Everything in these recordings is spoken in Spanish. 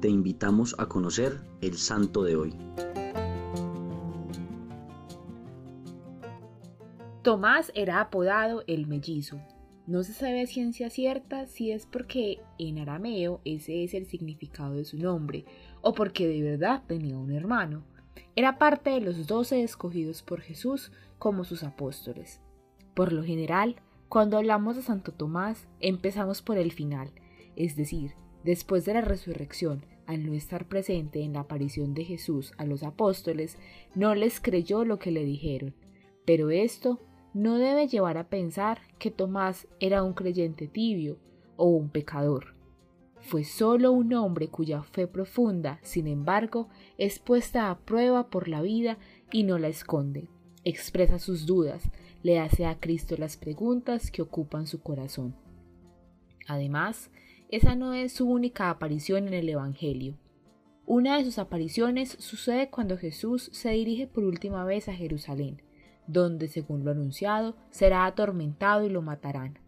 te invitamos a conocer el santo de hoy. Tomás era apodado el mellizo. No se sabe a ciencia cierta si es porque en arameo ese es el significado de su nombre o porque de verdad tenía un hermano. Era parte de los doce escogidos por Jesús como sus apóstoles. Por lo general, cuando hablamos de Santo Tomás, empezamos por el final, es decir, después de la resurrección, al no estar presente en la aparición de Jesús a los apóstoles, no les creyó lo que le dijeron. Pero esto no debe llevar a pensar que Tomás era un creyente tibio o un pecador. Fue solo un hombre cuya fe profunda, sin embargo, es puesta a prueba por la vida y no la esconde. Expresa sus dudas, le hace a Cristo las preguntas que ocupan su corazón. Además, esa no es su única aparición en el Evangelio. Una de sus apariciones sucede cuando Jesús se dirige por última vez a Jerusalén, donde, según lo anunciado, será atormentado y lo matarán.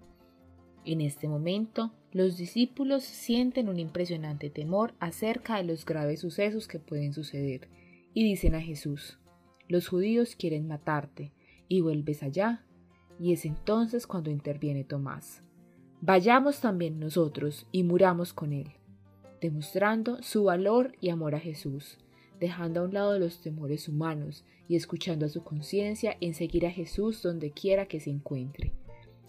En este momento, los discípulos sienten un impresionante temor acerca de los graves sucesos que pueden suceder, y dicen a Jesús, los judíos quieren matarte, y vuelves allá. Y es entonces cuando interviene Tomás. Vayamos también nosotros y muramos con él, demostrando su valor y amor a Jesús, dejando a un lado los temores humanos y escuchando a su conciencia en seguir a Jesús donde quiera que se encuentre.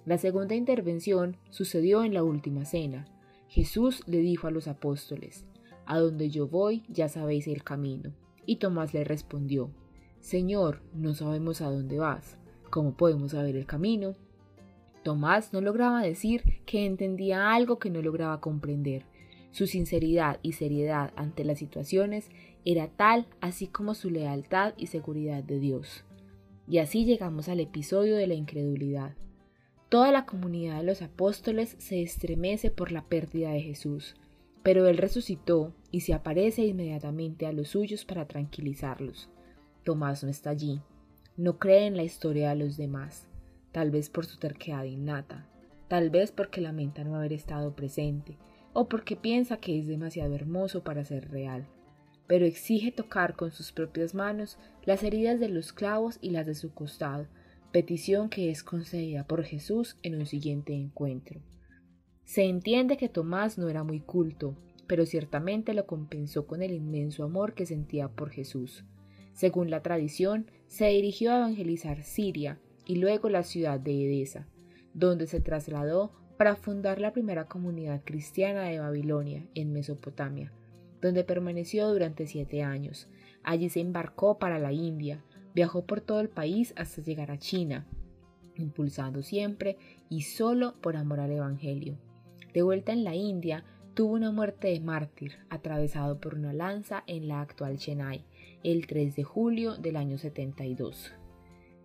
La segunda intervención sucedió en la última cena. Jesús le dijo a los apóstoles, A donde yo voy ya sabéis el camino. Y Tomás le respondió, Señor, no sabemos a dónde vas. ¿Cómo podemos saber el camino? Tomás no lograba decir que entendía algo que no lograba comprender. Su sinceridad y seriedad ante las situaciones era tal así como su lealtad y seguridad de Dios. Y así llegamos al episodio de la incredulidad. Toda la comunidad de los apóstoles se estremece por la pérdida de Jesús, pero Él resucitó y se aparece inmediatamente a los suyos para tranquilizarlos. Tomás no está allí. No cree en la historia de los demás, tal vez por su terquedad innata, tal vez porque lamenta no haber estado presente, o porque piensa que es demasiado hermoso para ser real. Pero exige tocar con sus propias manos las heridas de los clavos y las de su costado, petición que es concedida por Jesús en un siguiente encuentro. Se entiende que Tomás no era muy culto, pero ciertamente lo compensó con el inmenso amor que sentía por Jesús. Según la tradición, se dirigió a evangelizar Siria y luego la ciudad de Edesa, donde se trasladó para fundar la primera comunidad cristiana de Babilonia, en Mesopotamia, donde permaneció durante siete años. Allí se embarcó para la India, viajó por todo el país hasta llegar a China, impulsando siempre y solo por amor al Evangelio. De vuelta en la India, tuvo una muerte de mártir, atravesado por una lanza en la actual Chennai, el 3 de julio del año 72.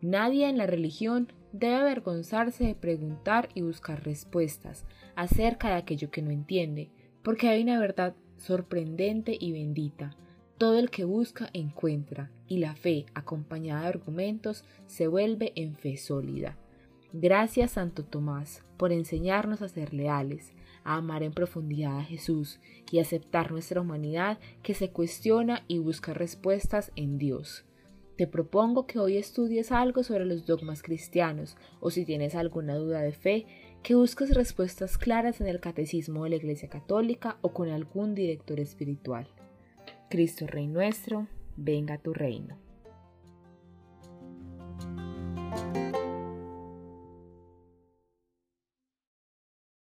Nadie en la religión debe avergonzarse de preguntar y buscar respuestas acerca de aquello que no entiende, porque hay una verdad sorprendente y bendita. Todo el que busca encuentra, y la fe, acompañada de argumentos, se vuelve en fe sólida. Gracias Santo Tomás por enseñarnos a ser leales, a amar en profundidad a Jesús y aceptar nuestra humanidad que se cuestiona y busca respuestas en Dios. Te propongo que hoy estudies algo sobre los dogmas cristianos o si tienes alguna duda de fe, que busques respuestas claras en el catecismo de la Iglesia Católica o con algún director espiritual. Cristo Rey nuestro, venga tu reino.